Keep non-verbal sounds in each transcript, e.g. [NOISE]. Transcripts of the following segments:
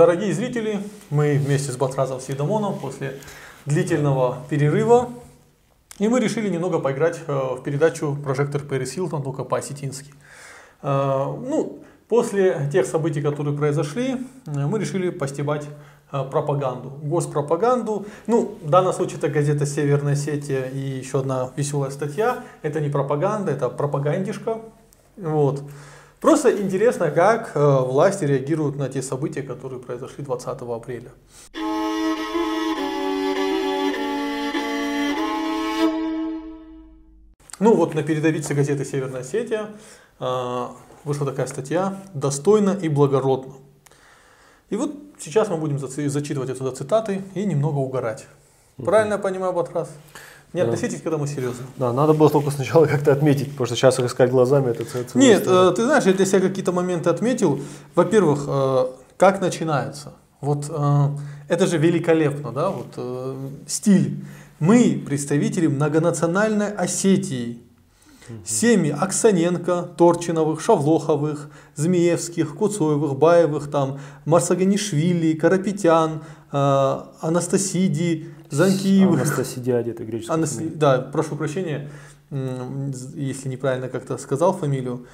дорогие зрители, мы вместе с Батразом Сидамоном после длительного перерыва, и мы решили немного поиграть э, в передачу «Прожектор Пэрис Хилтон», только по-осетински. Э, ну, после тех событий, которые произошли, э, мы решили постебать пропаганду, госпропаганду. Ну, в данном случае это газета «Северная Осетия» и еще одна веселая статья. Это не пропаганда, это пропагандишка. Вот. Просто интересно, как э, власти реагируют на те события, которые произошли 20 апреля. Ну вот на передовице газеты «Северная Осетия» э, вышла такая статья «Достойно и благородно». И вот сейчас мы будем зачитывать отсюда цитаты и немного угорать. Правильно я понимаю, Батрас? Не относитесь к этому серьезно. Да, надо было только сначала как-то отметить, потому что сейчас искать глазами это целая Нет, э, ты знаешь, я для себя какие-то моменты отметил. Во-первых, э, как начинается. Вот э, это же великолепно, да, вот стиль. Мы представители многонациональной Осетии. Семьи Аксаненко, Торчиновых, Шавлоховых, Змеевских, Куцоевых, Баевых, там, Марсаганишвили, Карапетян, э, Анастасиди, Занкиев. Анастасидиади, это греческая Анас... Да, прошу прощения, если неправильно как-то сказал фамилию.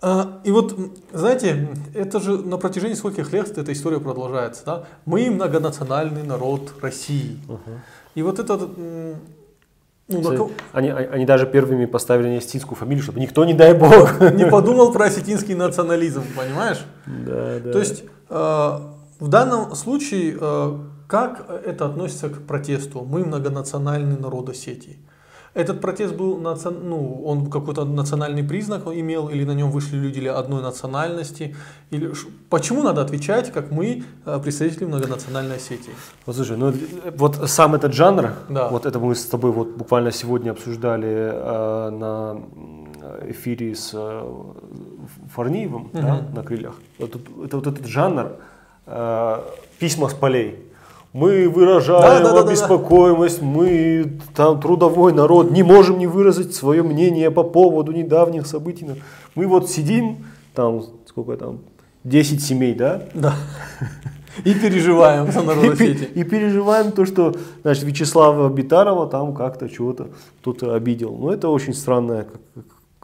А, и вот, знаете, это же на протяжении скольких лет эта история продолжается. Да? Мы многонациональный народ России. Угу. И вот это... Ну, на... они, они даже первыми поставили осетинскую фамилию, чтобы никто, не дай бог, не подумал про осетинский национализм, понимаешь? Да, да. То есть э, в данном случае э, как это относится к протесту? Мы многонациональный народ Осетии. Этот протест был, ну, он какой-то национальный признак имел, или на нем вышли люди одной национальности? Или, почему надо отвечать, как мы, э, представители многонациональной Осетии? Вот слушай, ну вот сам этот жанр, да. вот это мы с тобой вот буквально сегодня обсуждали э, на эфире с э, Фарниевым угу. да, на крыльях. Вот, это вот этот жанр э, письма с полей мы выражаем да, да, обеспокоенность, да, да. мы там трудовой народ, не можем не выразить свое мнение по поводу недавних событий. Мы вот сидим, там, сколько там, 10 семей, да? Да. И переживаем за народ [LAUGHS] Осетии. И, и переживаем то, что значит, Вячеслава Битарова там как-то чего-то кто-то обидел. Но это очень странное.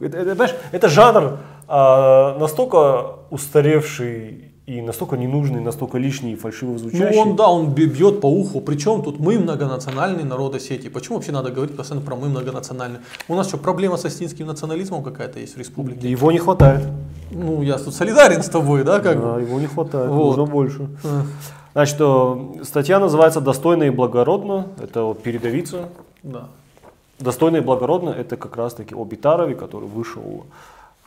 Это, это, знаешь, это жанр а, настолько устаревший и настолько ненужный, настолько лишний и фальшиво звучащий. Ну он, да, он бьет по уху. Причем тут мы многонациональный народ Осетии. Почему вообще надо говорить постоянно про мы многонациональный? У нас что, проблема с осетинским национализмом какая-то есть в республике? Его не хватает. Ну, я тут солидарен с тобой, да? Как да, его не хватает, вот. нужно больше. Значит, статья называется «Достойно и благородно». Это передовица. Да. «Достойно и благородно» – это как раз-таки о Битарове, который вышел Э,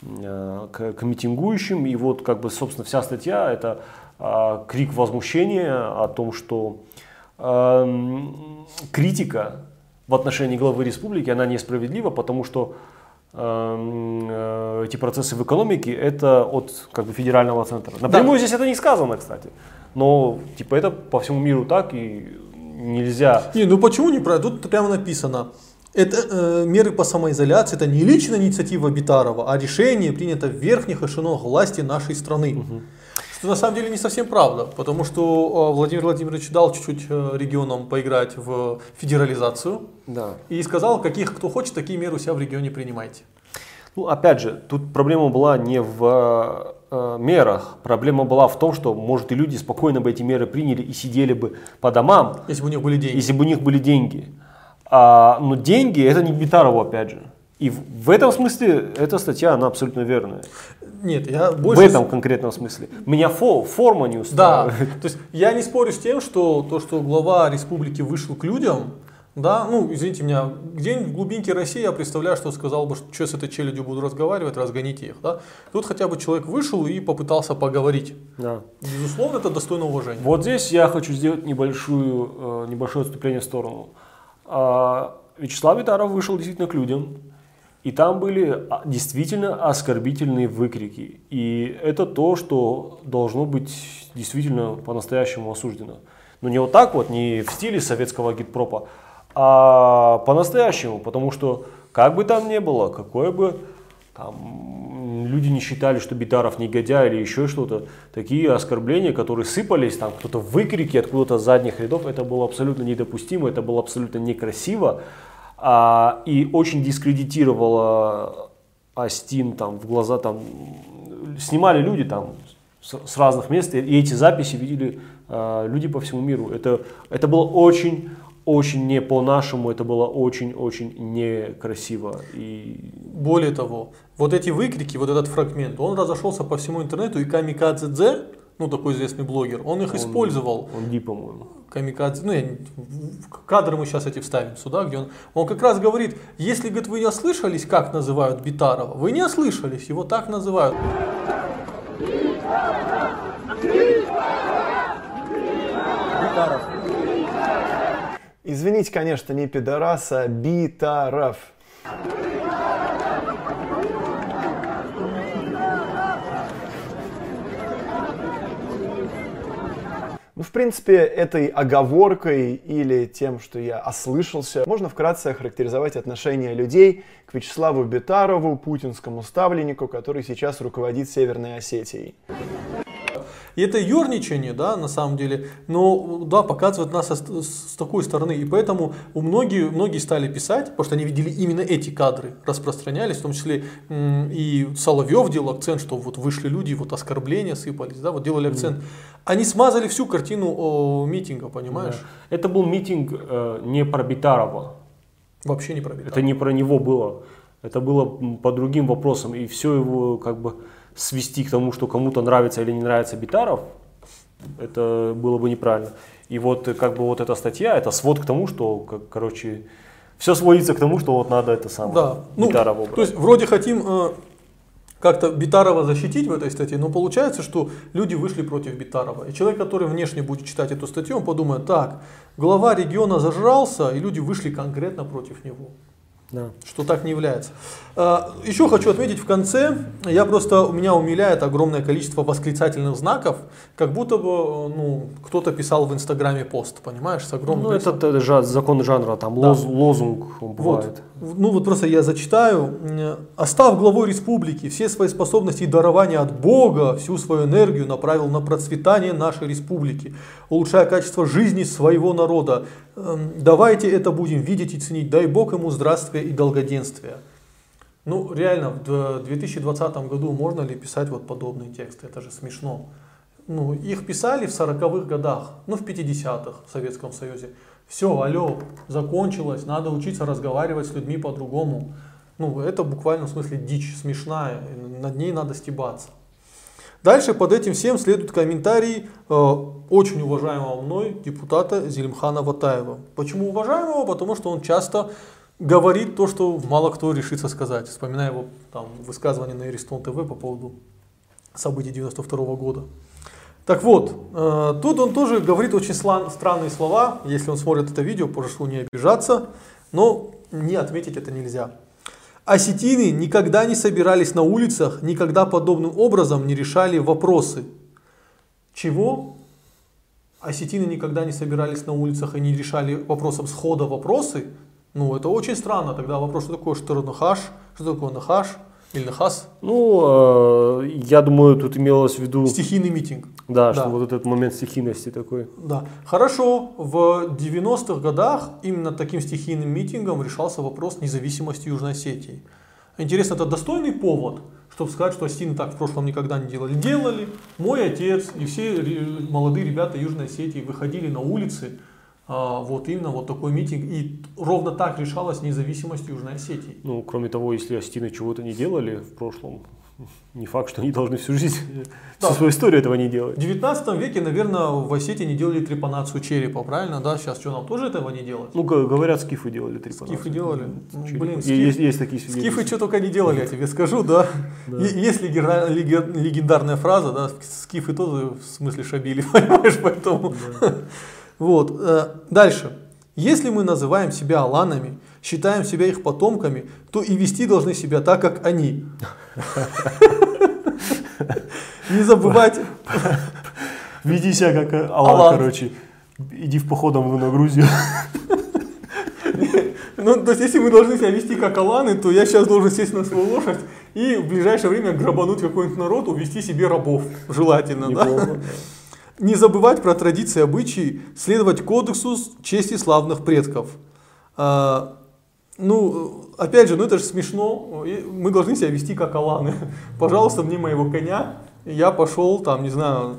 к, к митингующим. И вот, как бы, собственно, вся статья – это э, крик возмущения о том, что э, критика в отношении главы республики, она несправедлива, потому что э, эти процессы в экономике это от как бы, федерального центра. Напрямую да. здесь это не сказано, кстати. Но типа это по всему миру так и нельзя. Не, ну почему не про? Тут прямо написано. Это э, меры по самоизоляции, это не личная инициатива Битарова, а решение принято в верхних эшелонах власти нашей страны. Угу. Что на самом деле не совсем правда, потому что э, Владимир Владимирович дал чуть-чуть э, регионам поиграть в федерализацию да. и сказал, каких кто хочет, такие меры у себя в регионе принимайте. Ну, опять же, тут проблема была не в э, мерах, проблема была в том, что, может, и люди спокойно бы эти меры приняли и сидели бы по домам, если бы у них были деньги. Если бы у них были деньги. А, но деньги это не Битарову опять же. И в, этом смысле эта статья, она абсолютно верная. Нет, я больше... В этом конкретном смысле. Меня фо, форма не устраивает. Да, то есть я не спорю с тем, что то, что глава республики вышел к людям, да, ну, извините меня, где-нибудь в глубинке России я представляю, что сказал бы, что, что с этой челядью буду разговаривать, разгоните их, да. Тут хотя бы человек вышел и попытался поговорить. Да. Безусловно, это достойно уважения. Вот здесь я хочу сделать небольшую, э, небольшое отступление в сторону. А, Вячеслав Витаров вышел действительно к людям, и там были а, действительно оскорбительные выкрики. И это то, что должно быть действительно по-настоящему осуждено. Но не вот так вот, не в стиле советского гидпропа, а по-настоящему. Потому что как бы там ни было, какое бы там люди не считали, что Битаров негодяй или еще что-то. Такие оскорбления, которые сыпались, там кто-то выкрики откуда-то с задних рядов, это было абсолютно недопустимо, это было абсолютно некрасиво. А, и очень дискредитировало Астин там в глаза там снимали люди там с, с разных мест и эти записи видели э, люди по всему миру. Это это было очень очень не по-нашему, это было очень-очень некрасиво. И... Более того, вот эти выкрики, вот этот фрагмент, он разошелся по всему интернету, и Камикадзе Дзе, ну такой известный блогер, он их он, использовал. Он Ди, по-моему. Камикадзе, ну, я, кадры мы сейчас эти вставим сюда, где он, он как раз говорит, если, говорит, вы не ослышались, как называют Битарова, вы не ослышались, его так называют. Битаров. Извините, конечно, не пидораса, а Битаров. Ну, в принципе, этой оговоркой или тем, что я ослышался, можно вкратце охарактеризовать отношение людей к Вячеславу Бетарову, путинскому ставленнику, который сейчас руководит Северной Осетией. И это ерничание, да, на самом деле, но, да, показывает нас с, с такой стороны. И поэтому у многие, многие стали писать, потому что они видели именно эти кадры, распространялись, в том числе и Соловьев делал акцент, что вот вышли люди, вот оскорбления сыпались, да, вот делали акцент. Они смазали всю картину о, митинга, понимаешь? Да. Это был митинг э, не про Битарова. Вообще не про Битарова. Это не про него было. Это было по другим вопросам. И все его как бы свести к тому, что кому-то нравится или не нравится Битаров, это было бы неправильно. И вот как бы вот эта статья, это свод к тому, что, как, короче, все сводится к тому, что вот надо это самое да. ну, Битарова убрать. То есть вроде хотим э, как-то Битарова защитить в этой статье, но получается, что люди вышли против Битарова. И человек, который внешне будет читать эту статью, он подумает, так, глава региона зажрался, и люди вышли конкретно против него. Да. Что так не является. А, еще хочу отметить в конце, я просто, у меня умиляет огромное количество восклицательных знаков, как будто бы ну, кто-то писал в Инстаграме пост, понимаешь, с огромным... Ну, это, это жа, закон жанра, там да. лоз, лозунг он бывает. Вот. Ну, вот просто я зачитаю. «Остав главой республики, все свои способности и дарования от Бога, всю свою энергию направил на процветание нашей республики, улучшая качество жизни своего народа. Эм, давайте это будем видеть и ценить. Дай Бог ему здравствия и долгоденствия». Ну, реально, в 2020 году можно ли писать вот подобные тексты? Это же смешно. Ну, их писали в 40-х годах, ну, в 50-х в Советском Союзе. Все, алло, закончилось, надо учиться разговаривать с людьми по-другому. Ну, это буквально в смысле дичь смешная, над ней надо стебаться. Дальше под этим всем следует комментарий э, очень уважаемого мной депутата Зелимхана Ватаева. Почему уважаемого? Потому что он часто говорит то, что мало кто решится сказать. Вспоминая его там, высказывание на Эристон ТВ по поводу событий 92 -го года. Так вот, э, тут он тоже говорит очень странные слова. Если он смотрит это видео, прошу не обижаться, но не отметить это нельзя. Осетины никогда не собирались на улицах, никогда подобным образом не решали вопросы. Чего? Осетины никогда не собирались на улицах и не решали вопросом схода вопросы? Ну, это очень странно. Тогда вопрос, что такое штырнахаш, что такое нахаш или нахас? Ну, э, я думаю, тут имелось в виду... Стихийный митинг. Да, да, что вот этот момент стихийности такой. Да. Хорошо, в 90-х годах именно таким стихийным митингом решался вопрос независимости Южной Осетии. Интересно, это достойный повод, чтобы сказать, что осетины так в прошлом никогда не делали. Делали. Мой отец и все молодые ребята Южной Осетии выходили на улицы, вот именно вот такой митинг. И ровно так решалась независимость Южной Осетии. Ну, кроме того, если осетины чего-то не делали в прошлом, не факт, что они должны всю жизнь, [LAUGHS] да. всю свою историю этого не делать. В 19 веке, наверное, в Осетии не делали трепанацию черепа, правильно? Да, сейчас что, нам тоже этого не делать? Ну, говорят, скифы делали трепанацию. Скифы делали? Ну, блин, скиф... есть, есть такие Скифы что только не делали, я тебе скажу, да. [LAUGHS] да. Есть легендарная фраза, да, скифы тоже в смысле шабили, [LAUGHS] понимаешь, поэтому... Да. Вот. Э, дальше. Если мы называем себя аланами, считаем себя их потомками, то и вести должны себя так, как они. [LAUGHS] Не забывайте. [LAUGHS] Веди себя как Алан, короче. Иди в походом на Грузию. [LAUGHS] Ну, то есть, если мы должны себя вести как Аланы, то я сейчас должен сесть на свою лошадь и в ближайшее время грабануть какой-нибудь народ, увести себе рабов, желательно, да? Не забывать про традиции обычаи, следовать кодексу чести славных предков. А, ну, опять же, ну это же смешно. Мы должны себя вести как аланы. [LAUGHS] Пожалуйста, мне моего коня. Я пошел там, не знаю,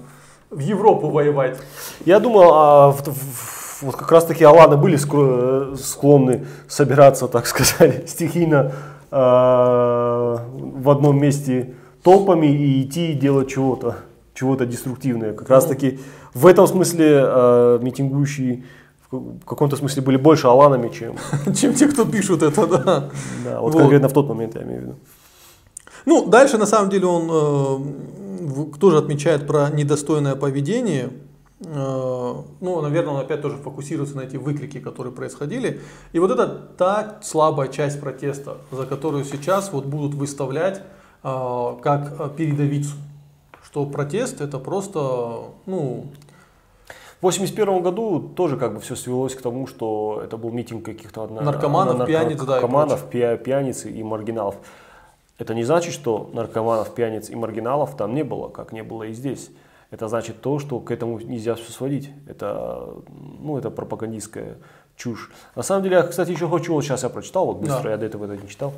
в Европу воевать. Я думал, а, в- в- вот как раз таки Аланы были склонны собираться, так [LAUGHS] сказать, стихийно а, в одном месте толпами и идти и делать чего-то, чего-то деструктивное. Как раз таки в этом смысле а, митингующие в каком-то смысле были больше Аланами, чем [LAUGHS] Чем те, кто пишут это, да. да, вот Вот. конкретно в тот момент я имею в виду. Ну, дальше, на самом деле, он э, тоже отмечает про недостойное поведение. Э, ну, наверное, он опять тоже фокусируется на эти выкрики, которые происходили. И вот это та слабая часть протеста, за которую сейчас вот будут выставлять э, как э, передовицу. Что протест это просто, ну, В 81 году тоже как бы все свелось к тому, что это был митинг каких-то Наркоманов, пьяниц, да, и наркоманов, пья- пьяниц и маргиналов. Это не значит, что наркоманов, пьяниц и маргиналов там не было, как не было и здесь. Это значит то, что к этому нельзя все сводить. Это, ну, это пропагандистская чушь. На самом деле, я, кстати, еще хочу, вот сейчас я прочитал, вот быстро, Да. я до этого это не читал.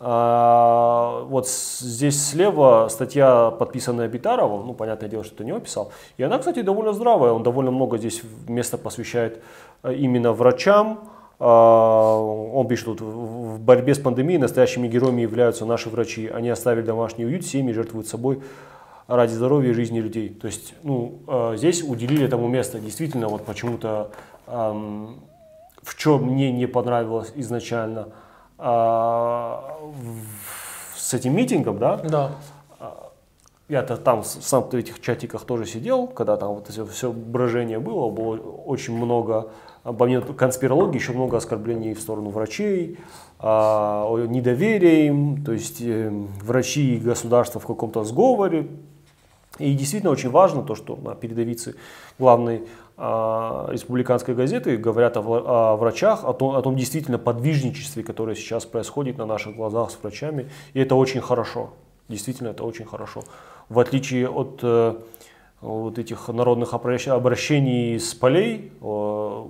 А, вот здесь слева статья, подписанная Битаровым, ну, понятное дело, что это не он писал. И она, кстати, довольно здравая, он довольно много здесь места посвящает э, именно врачам. А, Он пишет, тут, в борьбе с пандемией настоящими героями являются наши врачи. Они оставили домашний уют, семьи жертвуют собой ради здоровья и жизни людей. То есть, ну, э, здесь уделили этому место. Действительно, вот почему-то ам, в чем мне не понравилось изначально а, в- с этим митингом, да, да. я-то там сам в этих чатиках тоже сидел, когда там вот это все брожение было, было очень много, помимо конспирологии, еще много оскорблений в сторону врачей, а, о недоверии им, то есть э, врачи и государство в каком-то сговоре. И действительно очень важно то, что на передовице главной а, республиканской газеты говорят о, о врачах, о том, о том действительно подвижничестве, которое сейчас происходит на наших глазах с врачами. И это очень хорошо. Действительно, это очень хорошо. В отличие от э, вот этих народных обращ- обращений с полей, э,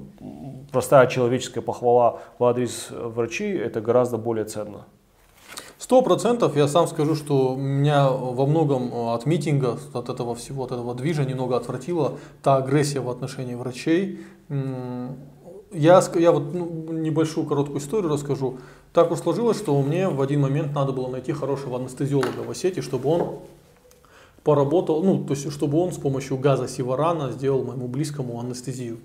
простая человеческая похвала в адрес врачей, это гораздо более ценно. Сто процентов я сам скажу, что меня во многом э, от митинга, от этого всего, от этого движа немного отвратила та агрессия в отношении врачей. Я, я вот ну, небольшую короткую историю расскажу. Так уж сложилось, что мне в один момент надо было найти хорошего анестезиолога в Осетии, чтобы он поработал, ну, то есть, чтобы он с помощью газа сиварана сделал моему близкому анестезию.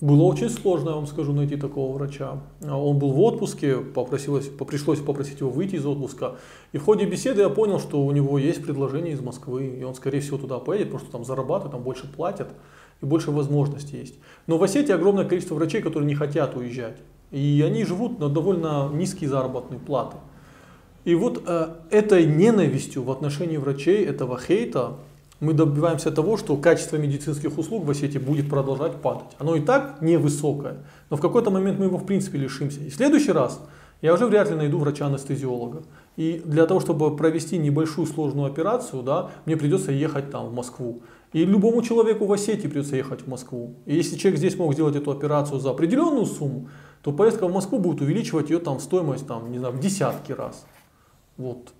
Было очень сложно, я вам скажу, найти такого врача. А, Он был в отпуске, попросилось, пришлось попросить его выйти из отпуска. И в ходе беседы я понял, что у него есть предложение из Москвы, и он, скорее всего, туда поедет, потому что там зарабатывает, там больше платят, и больше возможностей есть. Но в Осетии огромное количество врачей, которые не хотят уезжать. И они живут на довольно низкие заработные платы. И вот э, этой ненавистью в отношении врачей, этого хейта, мы добиваемся того, что качество медицинских услуг в Осетии будет продолжать падать. Оно и так невысокое, но в какой-то момент мы его в принципе лишимся. И в следующий раз я уже вряд ли найду врача-анестезиолога. И для того, чтобы провести небольшую сложную операцию, да, мне придется ехать там в Москву. И любому человеку в Осетии придется ехать в Москву. И если человек здесь мог сделать эту операцию за определенную сумму, то поездка в Москву будет увеличивать ее там стоимость там, не знаю, в десятки раз. Вот.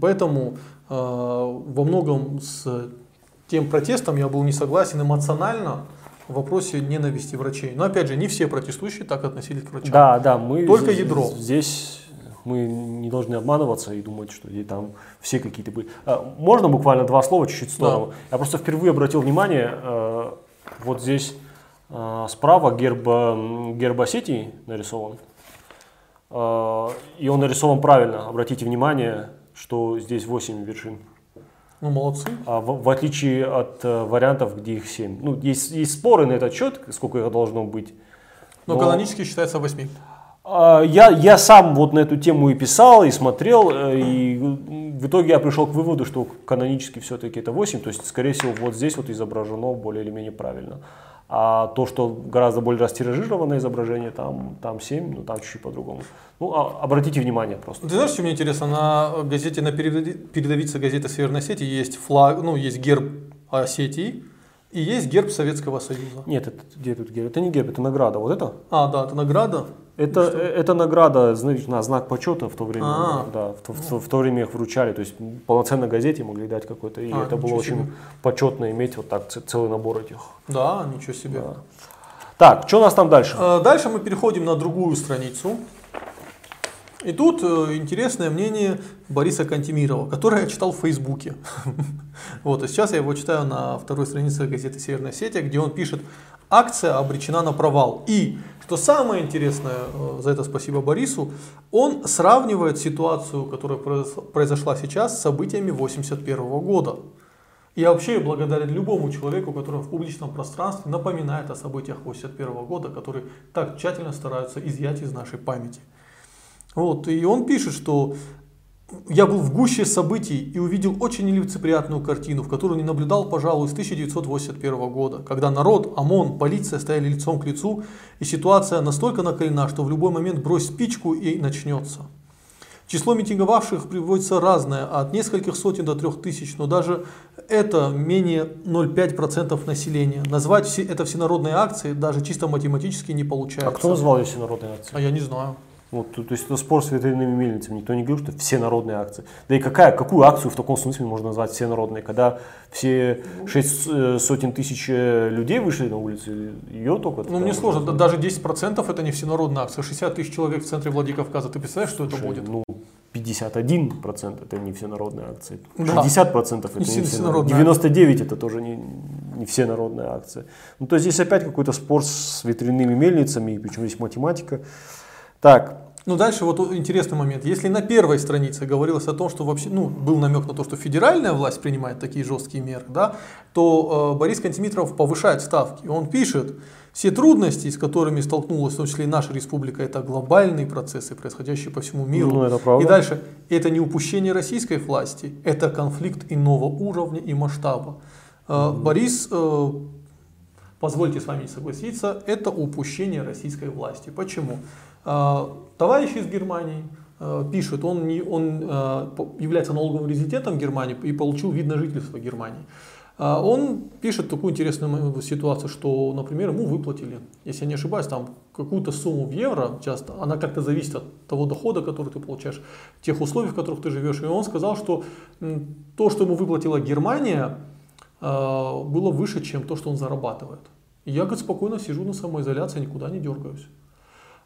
Поэтому во многом с тем протестом я был не согласен эмоционально в вопросе ненависти врачей. Но опять же, не все протестующие так относились к врачам. Да, да, мы Только здесь, ядро. Здесь мы не должны обманываться и думать, что и там все какие-то были. А, Можно буквально два слова чуть-чуть в сторону? Я просто впервые обратил внимание, э, вот здесь справа герб, герб Осетии нарисован. И он нарисован правильно. Обратите внимание, что здесь 8 вершин. Ну, молодцы. А в, в отличие от э, вариантов, где их 7. Ну, есть, есть споры на этот счет, сколько их должно быть. Но, Но- канонически считается 8. А, Я, я сам вот на эту тему и писал, и смотрел, э, и в итоге я пришел к выводу, что канонически все-таки это 8, то есть, скорее всего, вот здесь вот изображено более или менее правильно. А то, что гораздо более растиражированное изображение, там, там 7, ну там чуть-чуть по-другому. Ну, а, обратите внимание просто. Ты знаешь, что мне интересно? На газете, на передовице газеты Северной Осетии есть флаг, ну, есть герб Осетии, и есть герб Советского Союза. Нет, это, где тут герб? Это не герб, это награда. Вот это? А, да, это награда. Это, это награда, знаешь, на знак почета в то время. А, да, в, в, в то время их вручали. То есть полноценно газете могли дать какой-то. И а, это было очень себе. почетно иметь вот так целый набор этих. Да, ничего себе. Да. Так, что у нас там дальше? А, дальше мы переходим на другую страницу. И тут э, интересное мнение Бориса Кантемирова, которое я читал в Фейсбуке. [LAUGHS] вот, а сейчас я его читаю на второй странице газеты «Северная Осетия», где он пишет «Акция обречена на провал». И, что самое интересное, э, за это спасибо Борису, он сравнивает ситуацию, которая произошла сейчас, с событиями 1981 года. Я вообще благодарен любому человеку, который в публичном пространстве напоминает о событиях 1981 года, которые так тщательно стараются изъять из нашей памяти. Вот, и он пишет, что я был в гуще событий и увидел очень нелицеприятную картину, в которую не наблюдал, пожалуй, с 1981 года, когда народ, ОМОН, полиция стояли лицом к лицу, и ситуация настолько накалена, что в любой момент брось спичку и начнется. Число митинговавших приводится разное, от нескольких сотен до трех тысяч, но даже это менее 0,5% населения. Назвать все, это всенародной акцией даже чисто математически не получается. А кто назвал ее всенародной акцией? А я не знаю. Вот, то, то есть это спор с ветряными мельницами. Никто не говорил, что все народные акции. Да и какая, какую акцию в таком смысле можно назвать все народные? Когда все шесть э, сотен тысяч э, людей вышли на улицы, ее только... Ну, мне сложно. Да, даже 10% это не всенародная акция. 60 тысяч человек в центре Владикавказа. Ты представляешь, что Слушай, это будет? Ну, 51% это не всенародные акции. 60% это не, всенародные. 99% это тоже не, не все народные акции. Ну, то есть здесь опять какой-то спор с ветряными мельницами, причем здесь математика. Так. Ну, дальше вот интересный момент. Если на первой странице говорилось о том, что вообще, ну, был намек на то, что федеральная власть принимает такие жесткие меры, да, то э, Борис Кантемитров повышает ставки. Он пишет, все трудности, с которыми столкнулась, в том числе и наша республика, это глобальные процессы, происходящие по всему миру. Ну, это правда. И дальше, это не упущение российской власти, это конфликт иного уровня и масштаба. Э, Борис э, позвольте с вами не согласиться, это упущение российской власти. Почему? А, товарищ из Германии а, пишет, он, не, он а, является налоговым резидентом Германии и получил вид на жительство Германии. Он пишет такую интересную ситуацию, что, например, ему выплатили, если я не ошибаюсь, там какую-то сумму в евро, часто, она как-то зависит от того дохода, который ты получаешь, тех условий, в которых ты живешь. И он сказал, что то, что ему выплатила Германия, было выше, чем то, что он зарабатывает. И я, говорит, спокойно сижу на самоизоляции, никуда не дергаюсь.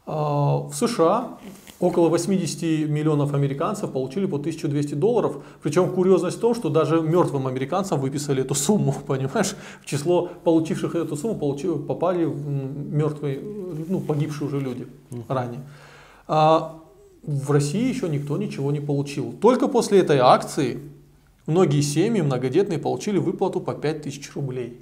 А, в США около 80 миллионов американцев получили по 1200 долларов. Причем курьезность в том, что даже мертвым американцам выписали эту сумму, [LAUGHS] понимаешь? В число получивших эту сумму получили, попали мертвые, ну, погибшие уже люди ранее. А в России еще никто ничего не получил. Только после этой акции многие семьи многодетные получили выплату по 5000 рублей.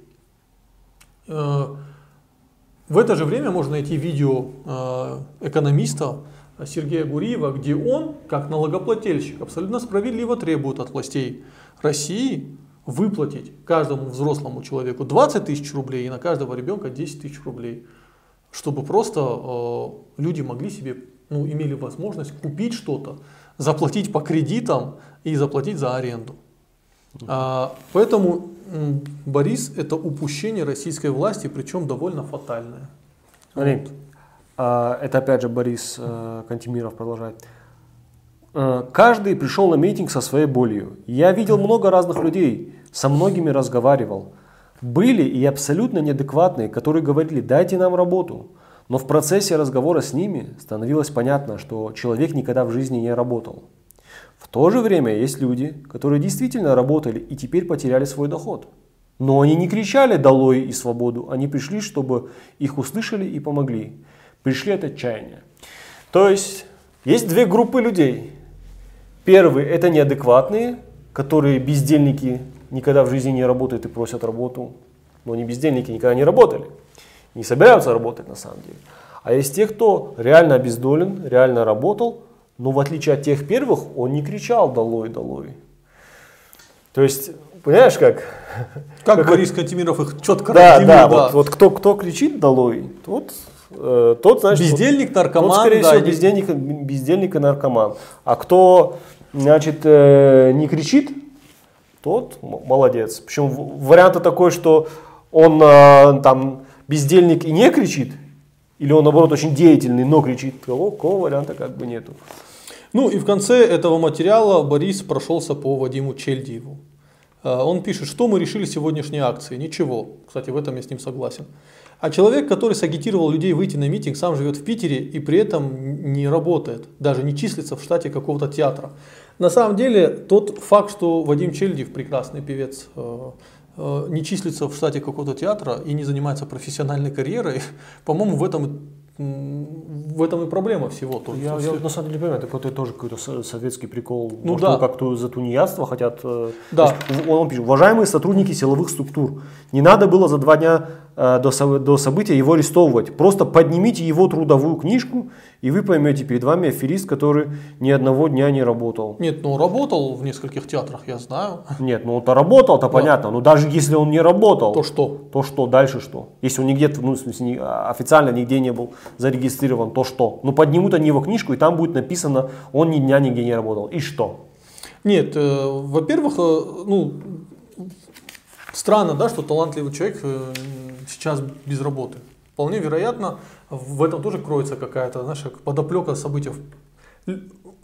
В это же время можно найти видео э, экономиста Сергея Гуриева, где он, как налогоплательщик, абсолютно справедливо требует от властей России выплатить каждому взрослому человеку 20 тысяч рублей и на каждого ребенка 10 тысяч рублей, чтобы просто э, люди могли себе, ну, имели возможность купить что-то, заплатить по кредитам и заплатить за аренду. А, поэтому Борис – это упущение российской власти, причем довольно фатальное. Смотри, вот. А, это опять же Борис э, Кантемиров продолжает. Э, Каждый пришел на митинг со своей болью. Я видел много разных людей, со многими разговаривал. Были и абсолютно неадекватные, которые говорили, дайте нам работу. Но в процессе разговора с ними становилось понятно, что человек никогда в жизни не работал. То же время есть люди, которые действительно работали и теперь потеряли свой доход. Но они не кричали «долой» и «свободу», они пришли, чтобы их услышали и помогли. Пришли от отчаяния. То есть, есть две группы людей. Первые – это неадекватные, которые бездельники, никогда в жизни не работают и просят работу. Но они бездельники, никогда не работали. Не собираются работать на самом деле. А есть те, кто реально обездолен, реально работал, но в отличие от тех первых, он не кричал «долой, долой». То есть, понимаешь как? [LAUGHS] Как, Как Борис Кантемиров их четко Да, разделил, да, вот, вот кто, кто кричит долой, тот, э, тот значит, Бездельник, тот, наркоман, скорее да, всего, бездельник, бездельник и наркоман. А кто, значит, э, не кричит, тот молодец. Причем вариант такой, что он э, там бездельник и не кричит, или он, наоборот, очень деятельный, но кричит, такого, такого варианта как бы нету. Ну и в конце этого материала Борис прошелся по Вадиму Чельдиеву. Э, Он пишет, что мы решили сегодняшней акции. Ничего. Кстати, в этом я с ним согласен. А человек, который сагитировал людей выйти на митинг, сам живет в Питере и при этом не работает, даже не числится в штате какого-то театра. На самом деле, тот факт, что Вадим Чельдиев, прекрасный певец, э, не числится в штате какого-то театра и не занимается профессиональной карьерой, [LAUGHS] по-моему, в этом, в этом и проблема всего. То Я, я на самом деле не понимаю, это, это тоже какой-то со- советский прикол. Ну Может, да. как-то за тунеядство хотят. э, Да. есть он, он пишет, уважаемые сотрудники силовых структур, не надо было за два дня э, до, со- до события его арестовывать. Просто поднимите его трудовую книжку, и вы поймете, перед вами аферист, который ни одного дня не работал. Нет, ну работал в нескольких театрах, я знаю. Нет, ну он-то работал, то понятно. Но даже если он не работал, То что? то что, дальше что? Если он нигде, ну, в смысле, не- официально нигде не был зарегистрирован, то что? Ну, поднимут они его книжку, и там будет написано, он ни дня нигде не работал. И что? Нет, э, во-первых, э, ну, странно, да, что талантливый человек э, сейчас без работы. Вполне вероятно, в этом тоже кроется какая-то, знаешь, подоплека событий.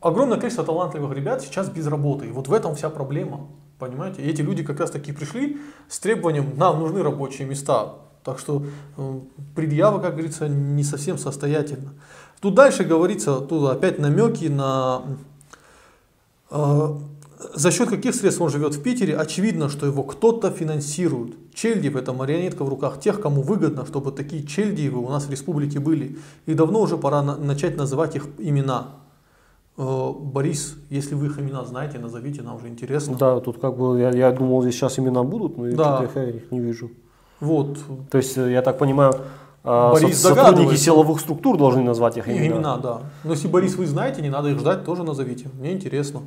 Огромное количество талантливых ребят сейчас без работы. И вот в этом вся проблема. Понимаете? И эти люди как раз таки пришли с требованием, нам нужны рабочие места. Так что э, предъява, как говорится, не совсем состоятельна. Тут дальше говорится, тут опять намеки на э, за счет каких средств он живет в Питере, очевидно, что его кто-то финансирует. Чельдиев – это марионетка в руках тех, кому выгодно, чтобы такие Чельдиевы у нас в республике были. И давно уже пора на- начать называть их имена. Э, Борис, если вы их имена знаете, назовите, нам уже интересно. Да, тут как бы, я, я думал, здесь сейчас имена будут, но Да. я их не вижу. Вот, То есть, э, я так понимаю, Борис со- сотрудники силовых структур должны назвать их имена. имена, да. Но если Борис вы знаете, не надо их ждать, тоже назовите. Мне интересно,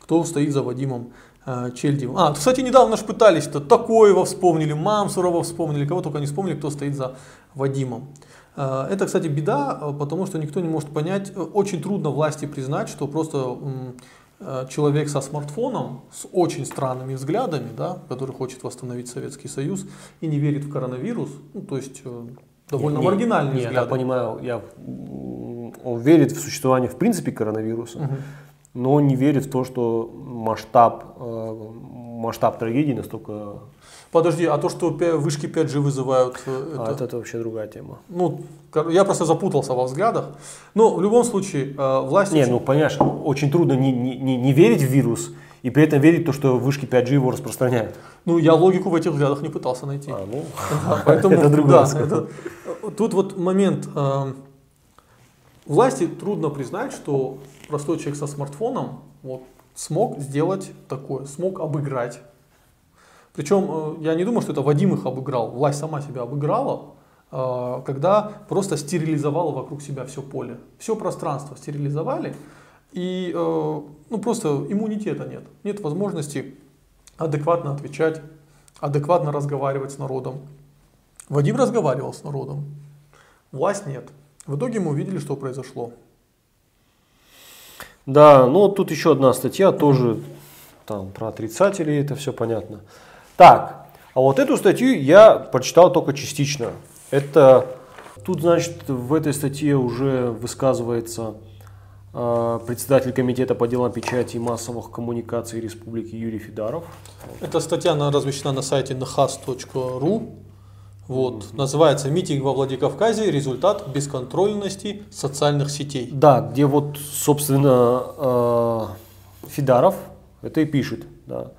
кто стоит за Вадимом э, Чельдиевым. А, кстати, недавно же пытались-то, Такоева вспомнили, Мамсурова вспомнили, кого только не вспомнили, кто стоит за Вадимом. Э, Это, кстати, беда, э, потому что никто не может понять, э, очень трудно власти признать, что просто э, человек со смартфоном, с очень странными взглядами, да, который хочет восстановить Советский Союз и не верит в коронавирус, ну, то есть э, довольно Не- маргинальные не, Я взгляды. так понимаю, я, он верит в существование в принципе коронавируса, Мгм. но не верит в то, что масштаб, э, масштаб трагедии настолько... Подожди, а то, что вышки 5G вызывают, э, А, это, это, это вообще другая тема. ну, я просто запутался во взглядах. Но в любом случае, э, власти... Не, ну понимаешь, очень трудно не, не, не верить в вирус и при этом верить в то, что вышки 5G его распространяют. Ну, я логику в этих взглядах не пытался найти. А, ну, [LAUGHS] Да, [LAUGHS] поэтому, это другой да, это- тут вот момент. э, власти трудно признать, что простой человек со смартфоном вот, смог сделать такое, смог обыграть. Причем э, я не думаю, что это Вадим их обыграл. Власть сама себя обыграла, э, когда просто стерилизовала вокруг себя все поле. Все пространство стерилизовали, и э, ну, просто иммунитета нет. Нет возможности адекватно отвечать, адекватно разговаривать с народом. Вадим разговаривал с народом, власть нет. В итоге мы увидели, что произошло. Да, ну тут еще одна статья, тоже там про отрицателей, это все понятно. Так, а вот эту статью я прочитал только частично. Это тут, значит, в этой статье уже высказывается председатель комитета по делам печати и массовых коммуникаций Республики Юрий Федаров. Эта статья она размещена на сайте nahas.ru. Вот, называется «Митинг во Владикавказе. Результат бесконтрольности социальных сетей». Да, где вот, собственно, э, Фидаров это и пишет, да,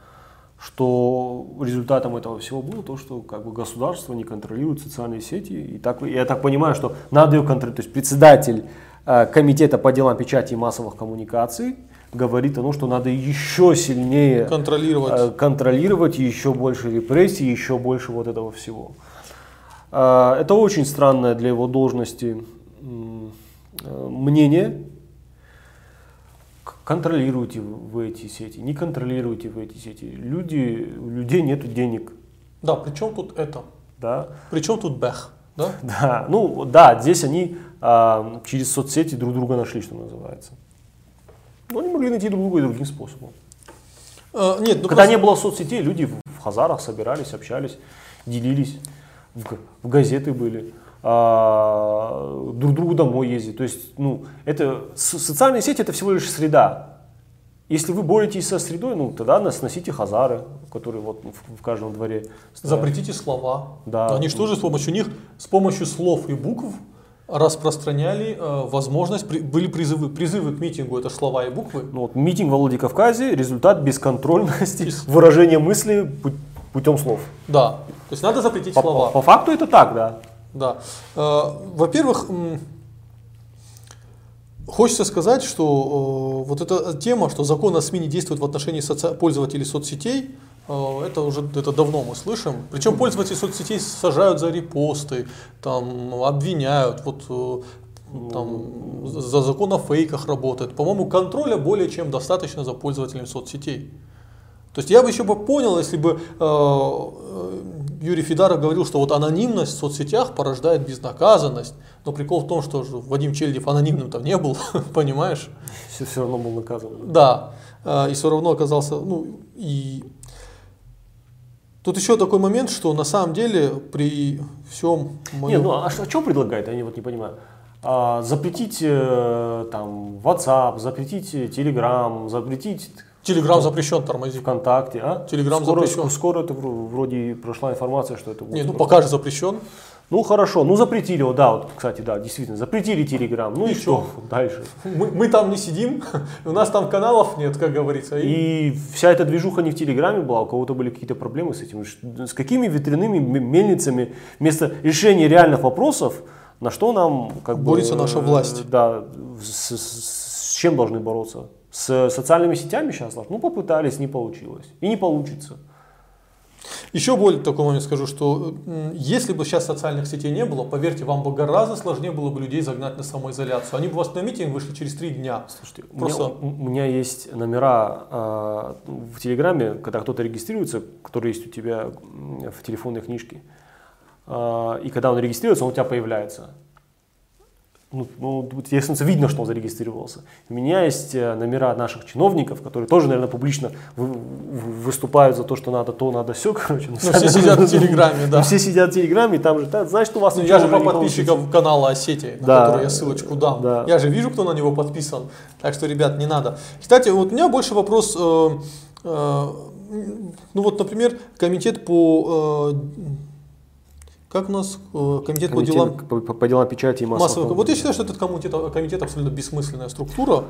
что результатом этого всего было то, что как бы государство не контролирует социальные сети. И так, я так понимаю, что надо ее контролировать. То есть председатель комитета по делам печати и массовых коммуникаций говорит о том, что надо еще сильнее Контролировать. э, контролировать, еще больше репрессий, еще больше вот этого всего. Э, Это очень странное для его должности э, мнение, к- контролируете вы эти сети, не контролируете вы эти сети. Люди, у людей нет денег. Да, при чем тут это? Да. При чем тут бэх? Да? [LAUGHS] Да, ну да, здесь они а, через соцсети друг друга нашли, что называется. Но они могли найти друг друга и другим способом. А, нет, ну Когда просто- не было соцсетей, люди в хазарах собирались, общались, делились, в, в газеты были, а, друг другу домой ездить. То есть, ну, это со- социальные сети это всего лишь среда. Если вы боретесь со средой, ну тогда нас носите хазары, которые вот в, в каждом дворе. стоят. Запретите слова. Да. Они что же с помощью них, с помощью слов и букв распространяли э, возможность, при- были призывы, призывы к митингу, это слова и буквы. Ну, вот, митинг во Владикавказе, результат бесконтрольности Без- [LAUGHS] выражения мысли пу- путем слов. Да, то есть надо запретить По, слова. по- по факту это так, да. Да. Э, Во-первых, хочется сказать, что э, вот эта тема, что закон о СМИ не действует в отношении соци- пользователей соцсетей, э, это уже это давно мы слышим. Причем пользователи соцсетей сажают за репосты, там, обвиняют, вот э, там, за закон о фейках работает. По-моему, контроля более чем достаточно за пользователями соцсетей. То есть я бы еще бы понял, если бы э, э, Юрий Федаров говорил, что вот анонимность в соцсетях порождает безнаказанность. Но прикол в том, что Вадим Чельдев анонимным-то не был, [LAUGHS] понимаешь? Все, все равно был наказан. Да. Э, И все равно оказался, ну и тут еще такой момент, что на самом деле при всем Не, моем... ну а что, что предлагает, я не, вот не понимаю. А, запретить э, там WhatsApp, запретить Telegram, запретить Телеграм запрещен тормозить. ВКонтакте, а? Телеграм скоро, запрещен. Скоро это вро- вроде прошла информация, что это будет. Не, ну пока же запрещен. Ну хорошо, ну запретили его, да, вот, кстати, да, действительно, запретили Telegram. Ну и, И что [LAUGHS] дальше? Мы, мы там не сидим, [LAUGHS] у нас там каналов нет, как говорится. и- И вся эта движуха не в Телеграме была, у кого-то были какие-то проблемы с этим. С какими ветряными мельницами вместо решения реальных вопросов, на что нам как бы, Борется наша э, власть. Да, с, с- с чем должны бороться? С социальными сетями сейчас? Ну попытались, не получилось. И не получится. Еще более такой момент скажу, что если бы сейчас социальных сетей не было, поверьте, вам бы гораздо сложнее было бы людей загнать на самоизоляцию. Они бы у вас на митинг вышли через три дня. Слушайте, у, Просто- меня, у- у меня есть номера э, в Телеграме, когда кто-то регистрируется, который есть у тебя в телефонной книжке. Э, и когда он регистрируется, он у тебя появляется. Ну, ну, естественно, видно, что он зарегистрировался. У меня есть э, номера наших чиновников, которые тоже, наверное, публично вы- вы- выступают за то, что надо то, надо [LAUGHS] все, короче. Ну, все сидят в [LAUGHS] Телеграме, да. Все сидят в Телеграме, и там же, «Да, значит, у вас Ну, я же по не получится». подписчикам канала Осетии, на Да. который я ссылочку дам. Да. Я же вижу, кто на него подписан. Так что, ребят, не надо. Кстати, вот у меня больше вопрос. э, э, ну вот, например, комитет по... э, как у нас? Э, комитет, по Комитет делам по, по- делам печати и массовых. Вот я считаю, что этот комитет, комитет абсолютно бессмысленная структура.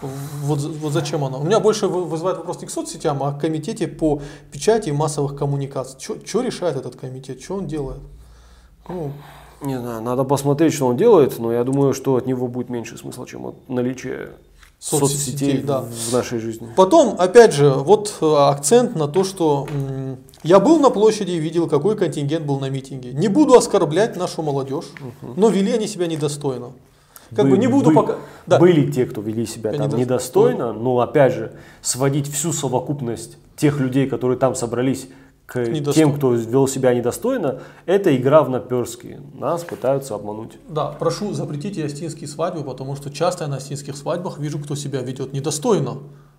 Вот, вот зачем она? У меня больше вы- вызывает вопрос не к соцсетям, а к комитете по печати и массовых коммуникаций. Что решает этот комитет? Что он делает? Ну, Не знаю, надо посмотреть, что он делает, но я думаю, что от него будет меньше смысла, чем от наличия Соцсетей, соцсетей, да. в, нашей жизни. Потом, опять же, вот э, акцент на то, что я был на площади и видел, какой контингент был на митинге. Не буду оскорблять нашу молодежь, но вели они себя недостойно. Как бы Бы- не буду бы- пока... Да. Были те, кто вели себя там Недостойно. недостойно, но опять же, сводить всю совокупность тех людей, которые там собрались, к Недостойно. тем, кто вел себя недостойно, это игра в наперстки. Нас пытаются обмануть. Да, прошу запретите остинские свадьбы, потому что часто я на остинских свадьбах вижу, кто себя ведет недостойно.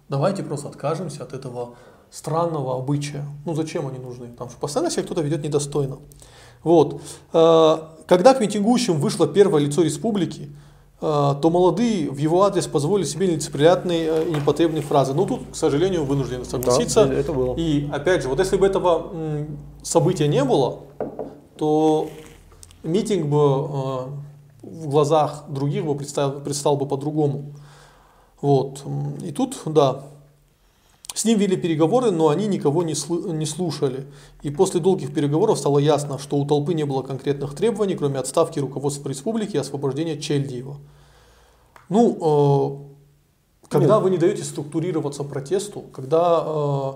Давайте просто откажемся от этого странного обычая. Ну зачем они нужны? Там постоянно себя кто-то ведет недостойно. Вот. Э, Когда к митингующим вышло первое лицо республики, э, то молодые в его адрес позволили себе нелицеприятные э, и непотребные фразы. Но тут, к сожалению, вынуждены согласиться. Да, это было. И опять же, вот если бы этого события не было, то митинг бы в глазах других бы предстал, предстал бы по-другому. Вот. И тут, да, с ним вели переговоры, но они никого не, слы- не слушали. И после долгих переговоров стало ясно, что у толпы не было конкретных требований, кроме отставки руководства республики и освобождения Чельдиева. Ну, э, когда вы не даете структурироваться протесту, когда э,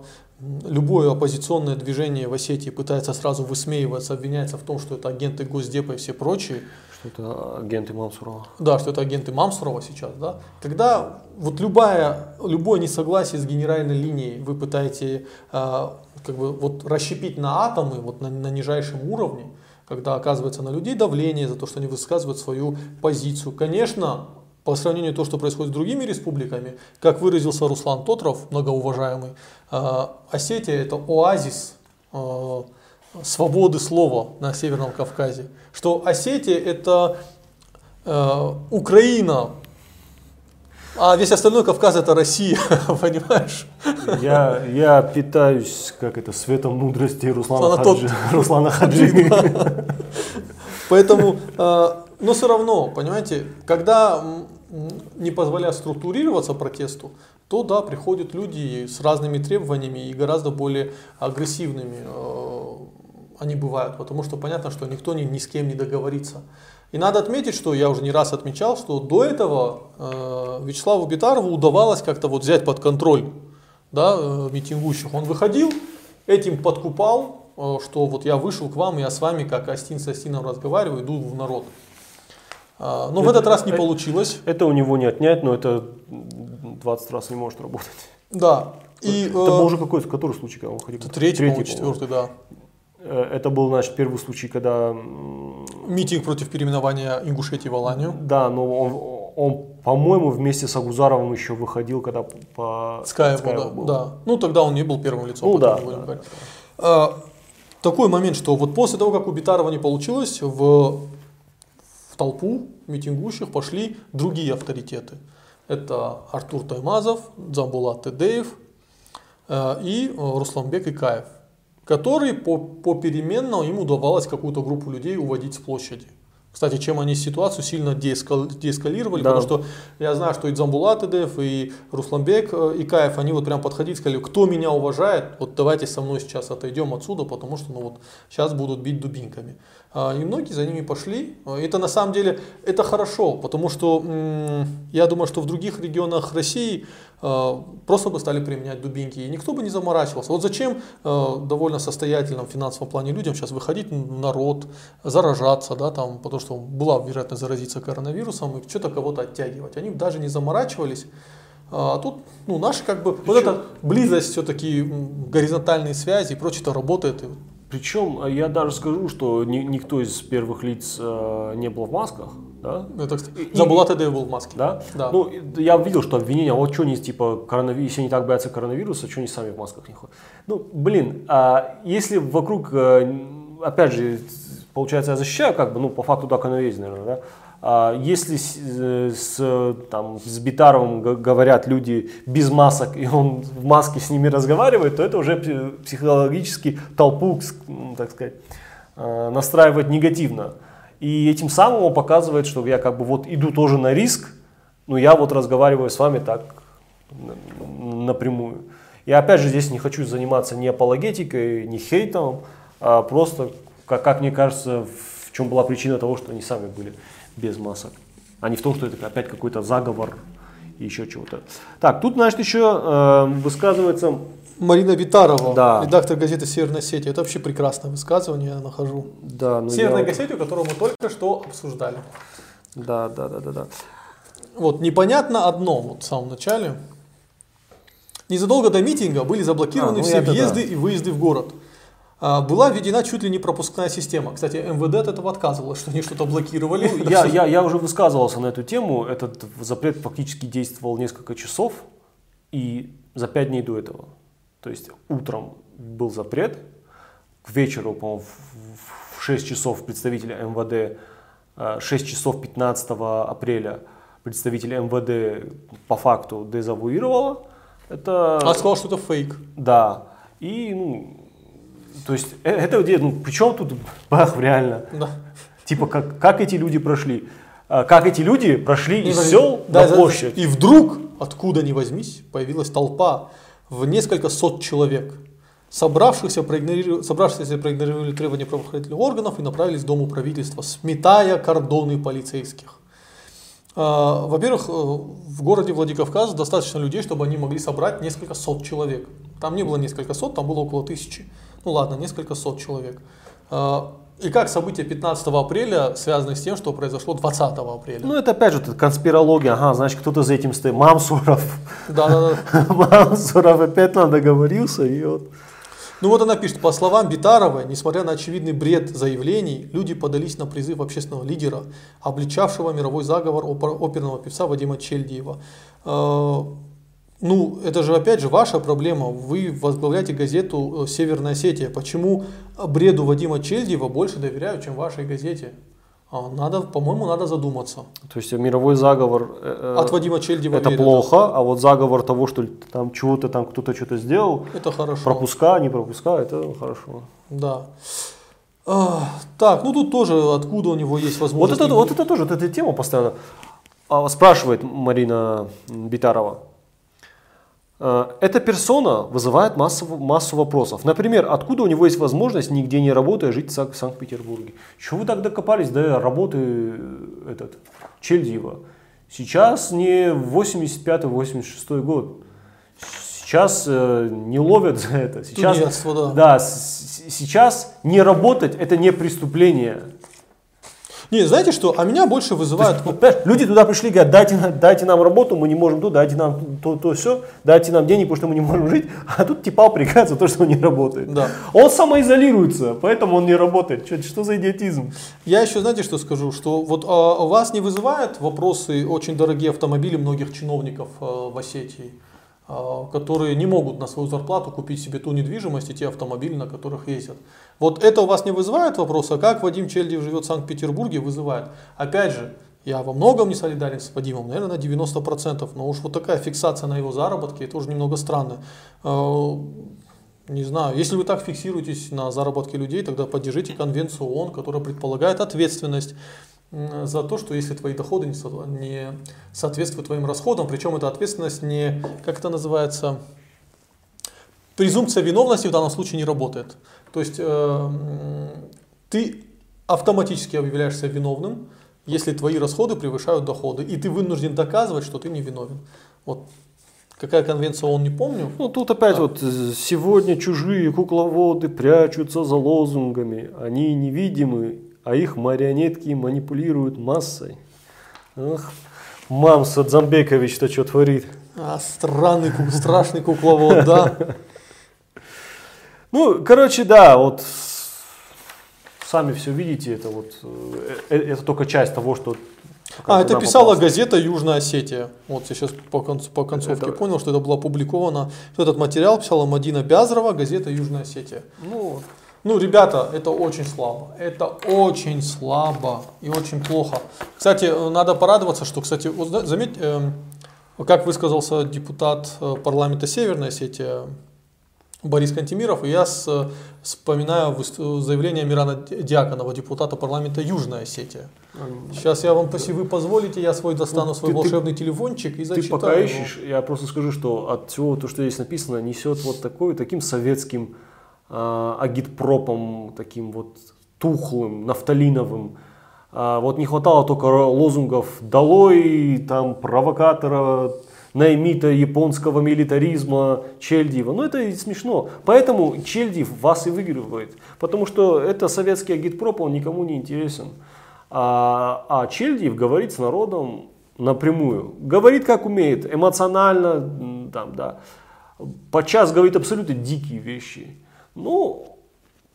любое оппозиционное движение в Осетии пытается сразу высмеиваться, обвиняется в том, что это агенты Госдепа и все прочие. Что это агенты Мамсурова. Да, что это агенты Мамсурова сейчас, да. Когда вот любая, любое несогласие с генеральной линией вы пытаете э, как бы вот расщепить на атомы, вот на, на нижайшем уровне, когда оказывается на людей давление за то, что они высказывают свою позицию. Конечно, по сравнению с то, что происходит с другими республиками, как выразился Руслан Тотров, многоуважаемый, э, Осетия это оазис э, свободы слова на Северном Кавказе. Что Осетия это э, Украина, а весь остальной Кавказ это Россия, [LAUGHS] понимаешь? Я, я питаюсь, как это, светом мудрости Руслана, Хаджи, Руслана Хаджи. [LAUGHS] Поэтому, э, но все равно, понимаете, когда не позволяя структурироваться протесту, то да, приходят люди с разными требованиями и гораздо более агрессивными э, они бывают, потому что понятно, что никто ни, ни с кем не договорится. И надо отметить, что я уже не раз отмечал, что до этого э, Вячеславу Битарову удавалось как-то вот взять под контроль да, э, митингующих. Он выходил, этим подкупал, э, что вот я вышел к вам, я с вами как Астин с Астином разговариваю, иду в народ. Э, но это, в этот раз не это, получилось. Это у него не отнять, но это 20 раз не может работать. Да. И, это был уже какой-то, который случай, когда он ходил? Это третий, третий четвертый, да. Э, это был наш первый случай, когда... Митинг против переименования Ингушетии в Аланию. Да, но он, он по-моему, вместе с Агузаровым еще выходил, когда по Скайпу, да, был. да. Ну, тогда он не был первым лицом. Ну, да, да, а, такой момент, что вот после того, как у Битарова не получилось, в, в толпу митингующих пошли другие авторитеты. Это Артур Таймазов, Дзамбулат Тедеев э, и Русланбек Икаев который по, попеременно им удавалось какую-то группу людей уводить с площади. Кстати, чем они ситуацию сильно деэскал, деэскалировали, да. потому что я знаю, что и Дзамбулат Эдев, и Русланбек э, и Каев, они вот прям подходили и сказали, кто меня уважает, вот давайте со мной сейчас отойдем отсюда, потому что ну вот сейчас будут бить дубинками. А, и многие за ними пошли. А, это на самом деле это хорошо, потому что я думаю, что в других регионах России а, просто бы стали применять дубинки, и никто бы не заморачивался. Вот зачем довольно состоятельным в финансовом плане людям сейчас выходить в народ, заражаться, да, там, потому что была вероятность заразиться коронавирусом и что-то кого-то оттягивать. Они даже не заморачивались. А тут ну, наши как бы, вот эта близость, все-таки горизонтальные связи и прочее-то работает. Причем э, я даже скажу, что ни, никто из первых лиц э, не был в масках. Да? Это, Забулат Эдеев был в маске. Да? да? Ну, я видел, что обвинения, вот что они, типа, коронавирус, если они так боятся коронавируса, что они сами в масках не ходят. Ну, блин, а если вокруг, э, опять же, получается, я защищаю, как бы, ну, по факту, да, коронавирус, наверное, да, если с, э, с, там, с Битаровым говорят люди без масок, и он в маске с ними разговаривает, то это уже психологически толпу, так сказать, э, настраивает негативно. И этим самым он показывает, что я как бы вот иду тоже на риск, но я вот разговариваю с вами так напрямую. И опять же здесь не хочу заниматься ни апологетикой, ни хейтом, а просто, как, как мне кажется, в чем была причина того, что они сами были без масок, а не в том, что это опять какой-то заговор и еще чего-то. Так, тут, значит, еще э, высказывается... Марина Витарова, да. редактор газеты «Северная сеть». Это вообще прекрасное высказывание, я нахожу. Да, ну Северная я... газета, которую мы только что обсуждали. Да, да, да, да, да. Вот, непонятно одно вот в самом начале. Незадолго до митинга были заблокированы а, ну все въезды да. и выезды в город. А, была введена чуть ли не пропускная система. Кстати, МВД от этого отказывалось, что они что-то блокировали. Ну, я, я, я уже высказывался на эту тему. Этот запрет фактически действовал несколько часов и за пять дней до этого. То есть утром был запрет, к вечеру, по-моему, в 6 часов представители МВД, 6 а, часов 15 апреля представители МВД по факту дезавуировало. Это... А сказал, что это фейк. Да. И ну, то есть э, это где, ну причем тут бах, реально? Да. Типа как, как эти люди прошли? А, как эти люди прошли из сел да, на площадь? И вдруг, откуда ни возьмись, появилась толпа в несколько сот человек, собравшихся, проигнорировали, собравшихся проигнорировали требования правоохранительных органов и направились к Дому правительства, сметая кордоны полицейских. А, Во-первых, э, в городе Владикавказ достаточно людей, чтобы они могли собрать несколько сот человек. Там не было несколько сот, там было около тысячи. Ну ладно, несколько сот человек. А, И как события 15 апреля связаны с тем, что произошло 20 апреля? Ну, это опять же это конспирология. Ага, значит, кто-то за этим стоит. Мамсуров. Да-да-да. [LAUGHS] Мамсуров опять нам договорился, и вот. Ну вот она пишет, по словам Битаровой, несмотря на очевидный бред заявлений, люди подались на призыв общественного лидера, обличавшего мировой заговор опер- оперного певца Вадима Чельдиева. Э, Ну, это же опять же ваша проблема. Вы возглавляете газету э, «Северная Осетия». Почему бреду Вадима Чельдиева больше доверяют, чем вашей газете? А, Надо, по-моему, надо задуматься. То есть мировой заговор э, От Вадима Чельдиева это верят. плохо, а вот заговор того, что там чего-то там кто-то что-то сделал, Это хорошо. пропуска, не пропуска, это хорошо. Да. А, так, ну тут тоже откуда у него есть Вот возможность. это, вот это тоже, вот эта тема постоянно. А, Спрашивает Марина Битарова. Э, Эта персона вызывает массу, массу вопросов. Например, откуда у него есть возможность, нигде не работая, жить в Сан- Санкт-Петербурге? Чего вы так докопались до работы э, этот, Чельдиева? Сейчас не 85-86 год. Сейчас э, не ловят за это. Сейчас, Тунеядство, да. да, с- сейчас не работать это не преступление. Не, знаете что? А меня больше. Вот, понимаешь, люди туда пришли, говорят, дайте, дайте нам работу, мы не можем тут, дайте нам то, то, все, дайте нам денег, потому что мы не можем жить. [LAUGHS] А тут типа упрекают за то, что он не работает. Да. Он самоизолируется, поэтому он не работает. Что, что за идиотизм? Я еще, знаете, что скажу? Что вот а, вас не вызывают вопросы очень дорогие автомобили многих чиновников а, в Осетии, которые не могут на свою зарплату купить себе ту недвижимость и те автомобили, на которых ездят. Вот это у вас не вызывает вопроса, как Вадим Чельдев живет в Санкт-Петербурге, вызывает. Опять же, я во многом не солидарен с Вадимом, наверное, на 90%, но уж вот такая фиксация на его заработке, это уже немного странно. А, Не знаю, если вы так фиксируетесь на заработке людей, тогда поддержите конвенцию ООН, которая предполагает ответственность за то, что если твои доходы не со- не соответствуют твоим расходам, причем эта ответственность не, как это называется, презумпция виновности в данном случае не работает. То есть э, ты автоматически объявляешься виновным, если твои расходы превышают доходы, и ты вынужден доказывать, что ты не виновен. Вот какая конвенция ООН, не помню. Ну тут опять вот э, сегодня чужие кукловоды прячутся за лозунгами. Они невидимы, а их марионетки манипулируют массой. Ах, мам Садзамбекович-то что творит? А, странный, страшный кукловод, да. [LAUGHS] Ну, короче, да, вот сами все видите, это вот э, э, это только часть того, что. А, это писала попалось. газета Южная Осетия. Вот я сейчас по, конц- по концовке Это- понял, что это было опубликовано. Что Этот материал писала Мадина Бязрова, газета Южная Осетия. Ну, Ну, ребята, это очень слабо. Это очень слабо и очень плохо. Кстати, э, надо порадоваться, что, кстати, вот заметь, эм, как высказался депутат э, парламента Северной Осетии Борис Кантемиров, и я э, вспоминаю заявление Мирана Дьяконова, депутата парламента Южная Осетия. Сейчас я вам, если вы позволите, я свой достану Ну, свой ты- ты- волшебный телефончик и ты зачитаю. пока его. ищешь, я просто скажу, что от всего то, что здесь написано, несет вот такой, таким советским агитпропом, таким вот тухлым, нафталиновым. А, вот не хватало только лозунгов «Долой», там, провокатора, наймита японского милитаризма Чельдиева. Ну, это и смешно. Поэтому Чельдиев вас и выигрывает. Потому что это советский агитпроп, он никому не интересен. А, а Чельдиев говорит с народом напрямую. Говорит, как умеет, эмоционально, там, да. Подчас говорит абсолютно дикие вещи. Ну,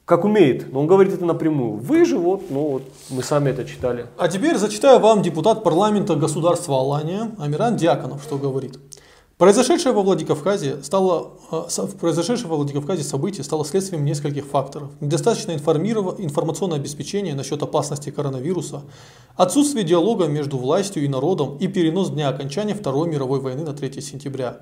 как умеет, но он говорит это напрямую. Вы же вот, ну вот, мы сами это читали. А теперь зачитаю вам депутат парламента государства Алания Амиран Дьяконов, что говорит. Произошедшее во Владикавказе стало, э, произошедшее во Владикавказе событие стало следствием нескольких факторов. Недостаточное информирова- информационное обеспечение насчет опасности коронавируса, отсутствие диалога между властью и народом и перенос дня окончания Второй мировой войны на 3 сентября.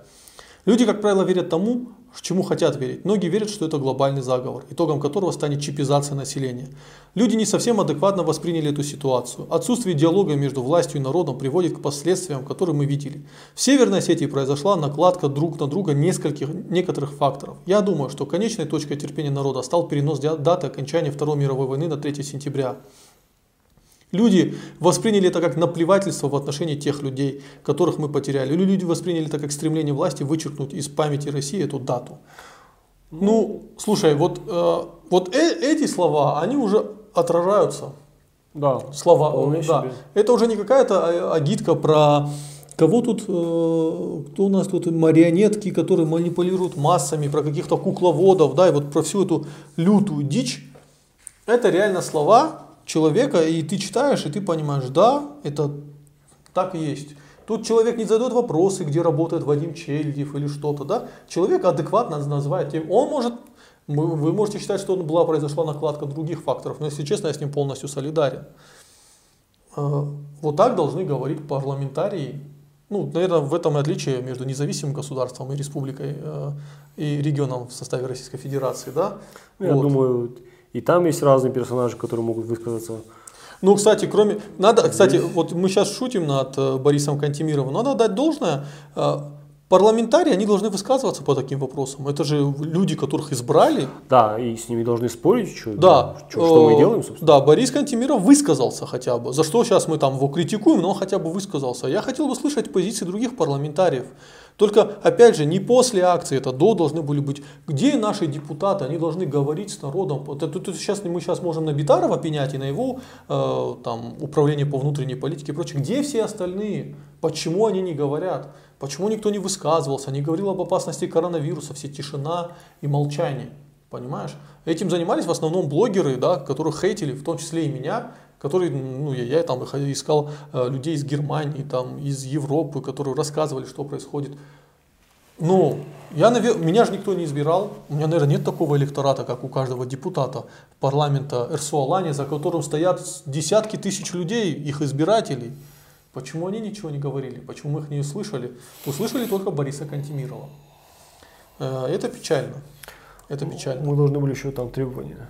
Люди, как правило, верят тому, чему хотят верить. Многие верят, что это глобальный заговор, итогом которого станет чипизация населения. Люди не совсем адекватно восприняли эту ситуацию. Отсутствие диалога между властью и народом приводит к последствиям, которые мы видели. В Северной Осетии произошла накладка друг на друга нескольких, некоторых факторов. Я думаю, что конечной точкой терпения народа стал перенос даты окончания Второй мировой войны на 3 сентября. Люди восприняли это как наплевательство в отношении тех людей, которых мы потеряли. Или люди восприняли это как стремление власти вычеркнуть из памяти России эту дату. Ну, слушай, вот, э, вот э, эти слова, они уже отражаются. Да. Слова. Да. себе. Это уже не какая-то а- агитка про кого тут, э, кто у нас тут марионетки, которые манипулируют массами, про каких-то кукловодов, да, и вот про всю эту лютую дичь. Это реально слова человека, и ты читаешь, и ты понимаешь, да, это так и есть. Тут человек не задает вопросы, где работает Вадим Чельдев или что-то, да. Человек адекватно называет тем. Он может, вы вы можете считать, что была произошла накладка других факторов, но если честно, я с ним полностью солидарен. Э, Вот так должны говорить парламентарии. Ну, наверное, в этом и отличие между независимым государством и республикой э, и регионом в составе Российской Федерации, да? Ну, Я Вот. думаю, и там есть разные персонажи, которые могут высказаться. Ну, кстати, кроме... Надо, кстати, вот мы сейчас шутим над э, Борисом Кантемировым, но надо дать должное. э, Парламентарии, они должны высказываться по таким вопросам. Это же люди, которых избрали. Да, и с ними должны спорить, что, Да. что, что мы Э, делаем, собственно. Да, Борис Кантемиров высказался хотя бы. За что сейчас мы там его критикуем, но он хотя бы высказался. Я хотел бы слышать позиции других парламентариев. Только, опять же, не после акции, это до должны были быть. Где наши депутаты? Они должны говорить с народом. Вот это- тут сейчас, мы сейчас можем на Битарова пенять и на его э, там, управление по внутренней политике и прочее. Где все остальные? Почему они не говорят? Почему никто не высказывался, не говорил об опасности коронавируса? Все тишина и молчание. Понимаешь? Этим занимались в основном блогеры, да, которых хейтили, в том числе и меня, которые, ну, я, я там искал э, людей из Германии, там, из Европы, которые рассказывали, что происходит. Ну, я, навер- меня же никто не избирал. У меня, наверное, нет такого электората, как у каждого депутата парламента Эрсуалани, за которым стоят десятки тысяч людей, их избирателей. Почему они ничего не говорили? Почему мы их не услышали? Услышали только Бориса Кантемирова. Э, Это печально. Это печально. Мы должны были еще там требования.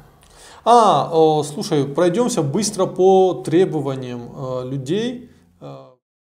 А, о, слушай, пройдемся быстро по требованиям э, людей.